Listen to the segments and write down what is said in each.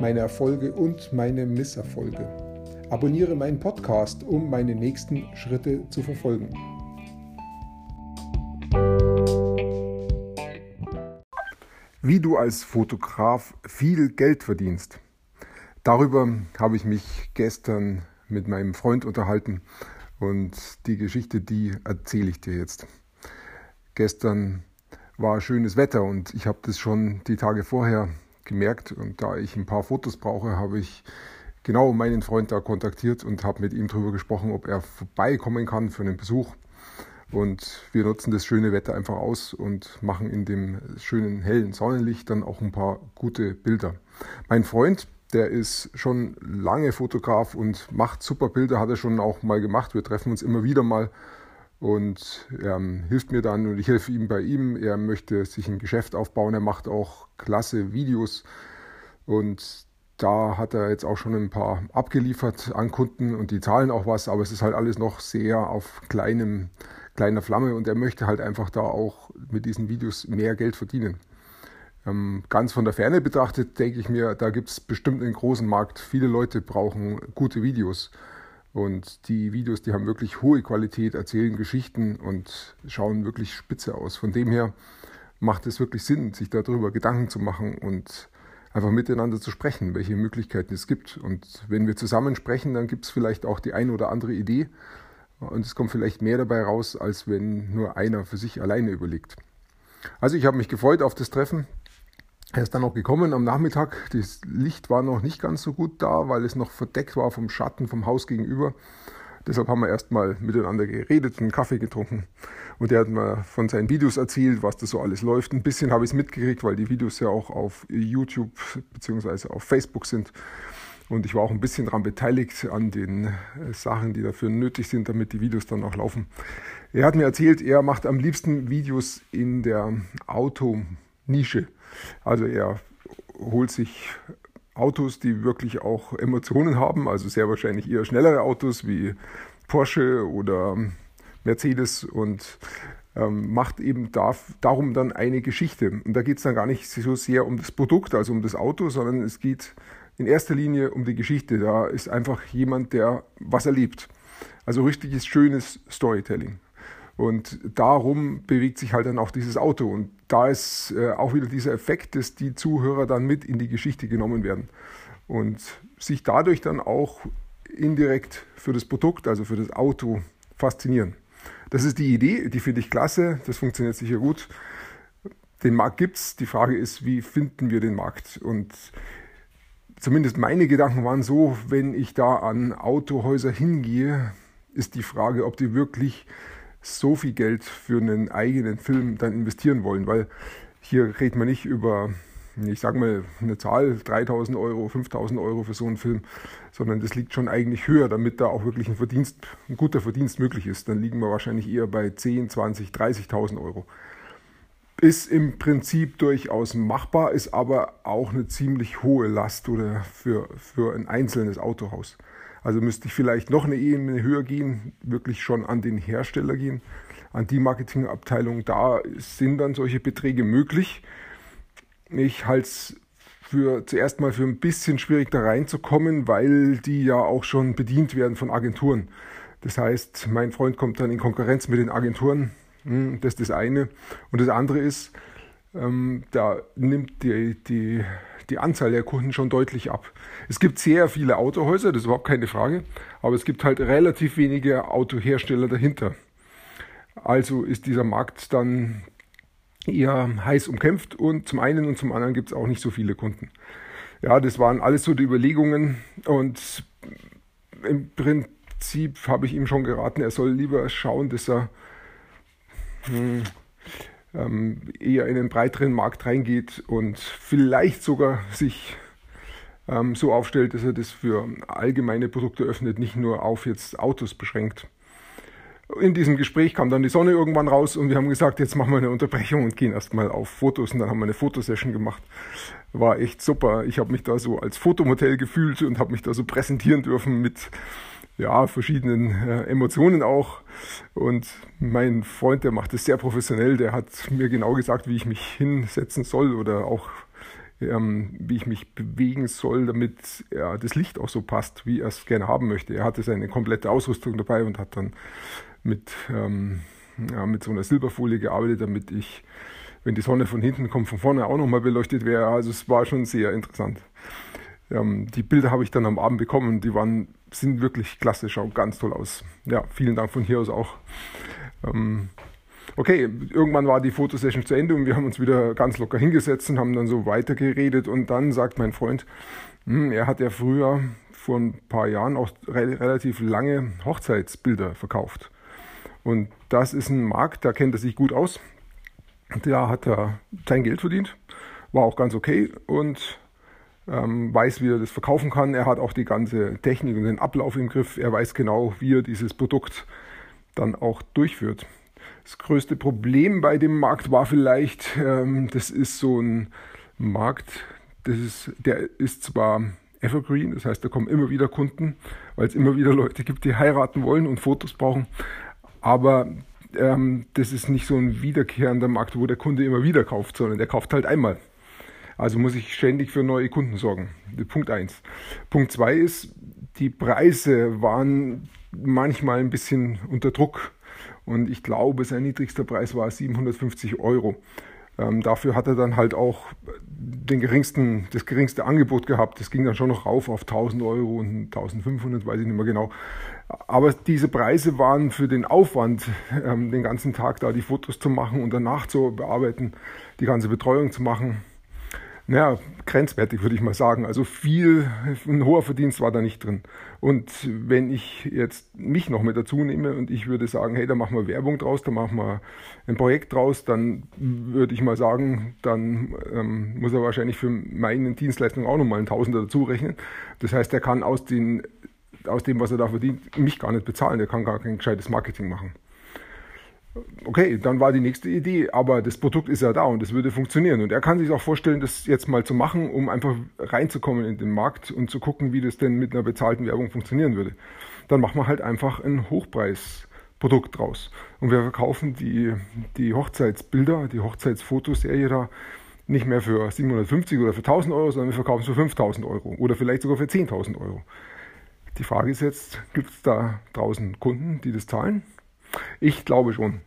meine Erfolge und meine Misserfolge. Abonniere meinen Podcast, um meine nächsten Schritte zu verfolgen. Wie du als Fotograf viel Geld verdienst. Darüber habe ich mich gestern mit meinem Freund unterhalten und die Geschichte, die erzähle ich dir jetzt. Gestern war schönes Wetter und ich habe das schon die Tage vorher gemerkt und da ich ein paar Fotos brauche, habe ich genau meinen Freund da kontaktiert und habe mit ihm darüber gesprochen, ob er vorbeikommen kann für einen Besuch. Und wir nutzen das schöne Wetter einfach aus und machen in dem schönen hellen Sonnenlicht dann auch ein paar gute Bilder. Mein Freund, der ist schon lange Fotograf und macht super Bilder, hat er schon auch mal gemacht. Wir treffen uns immer wieder mal und ähm, hilft mir dann und ich helfe ihm bei ihm. Er möchte sich ein Geschäft aufbauen, er macht auch klasse Videos und da hat er jetzt auch schon ein paar abgeliefert an Kunden und die zahlen auch was, aber es ist halt alles noch sehr auf kleinem, kleiner Flamme und er möchte halt einfach da auch mit diesen Videos mehr Geld verdienen. Ähm, ganz von der Ferne betrachtet denke ich mir, da gibt es bestimmt einen großen Markt. Viele Leute brauchen gute Videos. Und die Videos, die haben wirklich hohe Qualität, erzählen Geschichten und schauen wirklich spitze aus. Von dem her macht es wirklich Sinn, sich darüber Gedanken zu machen und einfach miteinander zu sprechen, welche Möglichkeiten es gibt. Und wenn wir zusammen sprechen, dann gibt es vielleicht auch die eine oder andere Idee und es kommt vielleicht mehr dabei raus, als wenn nur einer für sich alleine überlegt. Also ich habe mich gefreut auf das Treffen. Er ist dann auch gekommen am Nachmittag. Das Licht war noch nicht ganz so gut da, weil es noch verdeckt war vom Schatten vom Haus gegenüber. Deshalb haben wir erstmal miteinander geredet, einen Kaffee getrunken. Und er hat mir von seinen Videos erzählt, was da so alles läuft. Ein bisschen habe ich es mitgekriegt, weil die Videos ja auch auf YouTube bzw. auf Facebook sind. Und ich war auch ein bisschen daran beteiligt an den äh, Sachen, die dafür nötig sind, damit die Videos dann auch laufen. Er hat mir erzählt, er macht am liebsten Videos in der Autonische. Also er holt sich Autos, die wirklich auch Emotionen haben, also sehr wahrscheinlich eher schnellere Autos wie Porsche oder Mercedes und ähm, macht eben da, darum dann eine Geschichte. Und da geht es dann gar nicht so sehr um das Produkt, also um das Auto, sondern es geht in erster Linie um die Geschichte. Da ist einfach jemand, der was erlebt. Also richtiges, schönes Storytelling. Und darum bewegt sich halt dann auch dieses Auto. Und da ist äh, auch wieder dieser Effekt, dass die Zuhörer dann mit in die Geschichte genommen werden und sich dadurch dann auch indirekt für das Produkt, also für das Auto faszinieren. Das ist die Idee, die finde ich klasse, das funktioniert sicher gut. Den Markt gibt es, die Frage ist, wie finden wir den Markt? Und zumindest meine Gedanken waren so, wenn ich da an Autohäuser hingehe, ist die Frage, ob die wirklich so viel Geld für einen eigenen Film dann investieren wollen, weil hier redet man nicht über, ich sage mal, eine Zahl, 3000 Euro, 5000 Euro für so einen Film, sondern das liegt schon eigentlich höher, damit da auch wirklich ein Verdienst, ein guter Verdienst möglich ist. Dann liegen wir wahrscheinlich eher bei 10, 20, 30.000 Euro. Ist im Prinzip durchaus machbar, ist aber auch eine ziemlich hohe Last oder für, für ein einzelnes Autohaus. Also müsste ich vielleicht noch eine Ebene höher gehen, wirklich schon an den Hersteller gehen, an die Marketingabteilung. Da sind dann solche Beträge möglich. Ich halte es für zuerst mal für ein bisschen schwierig da reinzukommen, weil die ja auch schon bedient werden von Agenturen. Das heißt, mein Freund kommt dann in Konkurrenz mit den Agenturen. Hm, das ist das eine. Und das andere ist, ähm, da nimmt die, die die Anzahl der Kunden schon deutlich ab. Es gibt sehr viele Autohäuser, das ist überhaupt keine Frage, aber es gibt halt relativ wenige Autohersteller dahinter. Also ist dieser Markt dann eher heiß umkämpft und zum einen und zum anderen gibt es auch nicht so viele Kunden. Ja, das waren alles so die Überlegungen und im Prinzip habe ich ihm schon geraten, er soll lieber schauen, dass er hm, ähm, eher in einen breiteren Markt reingeht und vielleicht sogar sich ähm, so aufstellt, dass er das für allgemeine Produkte öffnet, nicht nur auf jetzt Autos beschränkt. In diesem Gespräch kam dann die Sonne irgendwann raus und wir haben gesagt, jetzt machen wir eine Unterbrechung und gehen erstmal auf Fotos und dann haben wir eine Fotosession gemacht. War echt super. Ich habe mich da so als Fotomodell gefühlt und habe mich da so präsentieren dürfen mit ja, verschiedenen äh, Emotionen auch. Und mein Freund, der macht es sehr professionell, der hat mir genau gesagt, wie ich mich hinsetzen soll oder auch ähm, wie ich mich bewegen soll, damit ja, das Licht auch so passt, wie er es gerne haben möchte. Er hatte seine komplette Ausrüstung dabei und hat dann mit, ähm, ja, mit so einer Silberfolie gearbeitet, damit ich, wenn die Sonne von hinten kommt, von vorne auch nochmal beleuchtet wäre. Also es war schon sehr interessant. Ähm, die Bilder habe ich dann am Abend bekommen, die waren, sind wirklich klasse, schauen ganz toll aus. Ja, vielen Dank von hier aus auch. Ähm, okay, irgendwann war die Fotosession zu Ende und wir haben uns wieder ganz locker hingesetzt und haben dann so weitergeredet und dann sagt mein Freund, hm, er hat ja früher vor ein paar Jahren auch re relativ lange Hochzeitsbilder verkauft. Und das ist ein Markt, da kennt er sich gut aus. Da hat er sein Geld verdient, war auch ganz okay und ähm, weiß, wie er das verkaufen kann. Er hat auch die ganze Technik und den Ablauf im Griff. Er weiß genau, wie er dieses Produkt dann auch durchführt. Das größte Problem bei dem Markt war vielleicht, ähm, das ist so ein Markt, das ist, der ist zwar Evergreen, das heißt, da kommen immer wieder Kunden, weil es immer wieder Leute gibt, die heiraten wollen und Fotos brauchen, aber ähm, das ist nicht so ein wiederkehrender Markt, wo der Kunde immer wieder kauft, sondern der kauft halt einmal. Also muss ich ständig für neue Kunden sorgen. Punkt 1. Punkt 2 ist, die Preise waren manchmal ein bisschen unter Druck. Und ich glaube, sein niedrigster Preis war 750 Euro. Ähm, dafür hat er dann halt auch den geringsten, das geringste Angebot gehabt. Das ging dann schon noch rauf auf 1000 Euro und 1500, weiß ich nicht mehr genau. Aber diese Preise waren für den Aufwand, ähm, den ganzen Tag da die Fotos zu machen und danach zu bearbeiten, die ganze Betreuung zu machen, naja, grenzwertig würde ich mal sagen. Also viel, ein hoher Verdienst war da nicht drin. Und wenn ich jetzt mich noch mit dazu nehme und ich würde sagen, hey, da machen wir Werbung draus, da machen wir ein Projekt draus, dann würde ich mal sagen, dann ähm, muss er wahrscheinlich für meine Dienstleistung auch nochmal einen Tausender dazu rechnen. Das heißt, er kann aus, den, aus dem, was er da verdient, mich gar nicht bezahlen. Der kann gar kein gescheites Marketing machen. Okay, dann war die nächste Idee, aber das Produkt ist ja da und es würde funktionieren. Und er kann sich auch vorstellen, das jetzt mal zu machen, um einfach reinzukommen in den Markt und zu gucken, wie das denn mit einer bezahlten Werbung funktionieren würde. Dann machen wir halt einfach ein Hochpreisprodukt draus. Und wir verkaufen die, die Hochzeitsbilder, die Hochzeitsfotoserie da nicht mehr für 750 oder für 1000 Euro, sondern wir verkaufen es für 5000 Euro oder vielleicht sogar für 10.000 Euro. Die Frage ist jetzt, gibt es da draußen Kunden, die das zahlen? Ich glaube schon.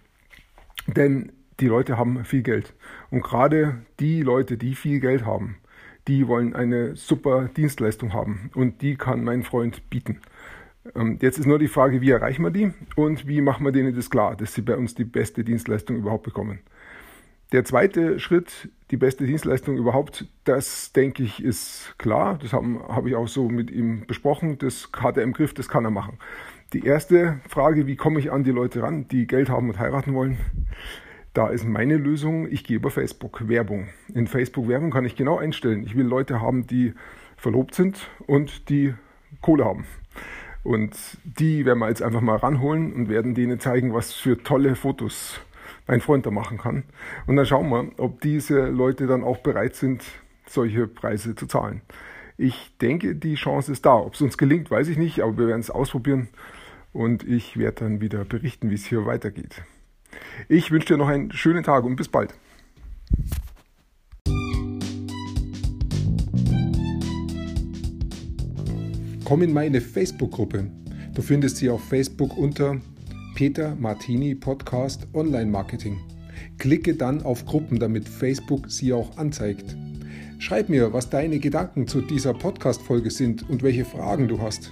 Denn die Leute haben viel Geld. Und gerade die Leute, die viel Geld haben, die wollen eine super Dienstleistung haben. Und die kann mein Freund bieten. Ähm, jetzt ist nur die Frage, wie erreichen wir die und wie machen wir denen das klar, dass sie bei uns die beste Dienstleistung überhaupt bekommen. Der zweite Schritt, die beste Dienstleistung überhaupt, das denke ich ist klar. Das habe hab ich auch so mit ihm besprochen. Das hat er im Griff, das kann er machen. Die erste Frage, wie komme ich an die Leute ran, die Geld haben und heiraten wollen? Da ist meine Lösung, ich gehe über Facebook Werbung. In Facebook Werbung kann ich genau einstellen. Ich will Leute haben, die verlobt sind und die Kohle haben. Und die werden wir jetzt einfach mal ranholen und werden denen zeigen, was für tolle Fotos mein Freund da machen kann. Und dann schauen wir, ob diese Leute dann auch bereit sind, solche Preise zu zahlen. Ich denke, die Chance ist da. Ob es uns gelingt, weiß ich nicht, aber wir werden es ausprobieren und ich werde dann wieder berichten, wie es hier weitergeht. Ich wünsche dir noch einen schönen Tag und bis bald. Komm in meine Facebook-Gruppe. Du findest sie auf Facebook unter Peter Martini Podcast Online Marketing. Klicke dann auf Gruppen, damit Facebook sie auch anzeigt. Schreib mir, was deine Gedanken zu dieser Podcast-Folge sind und welche Fragen du hast.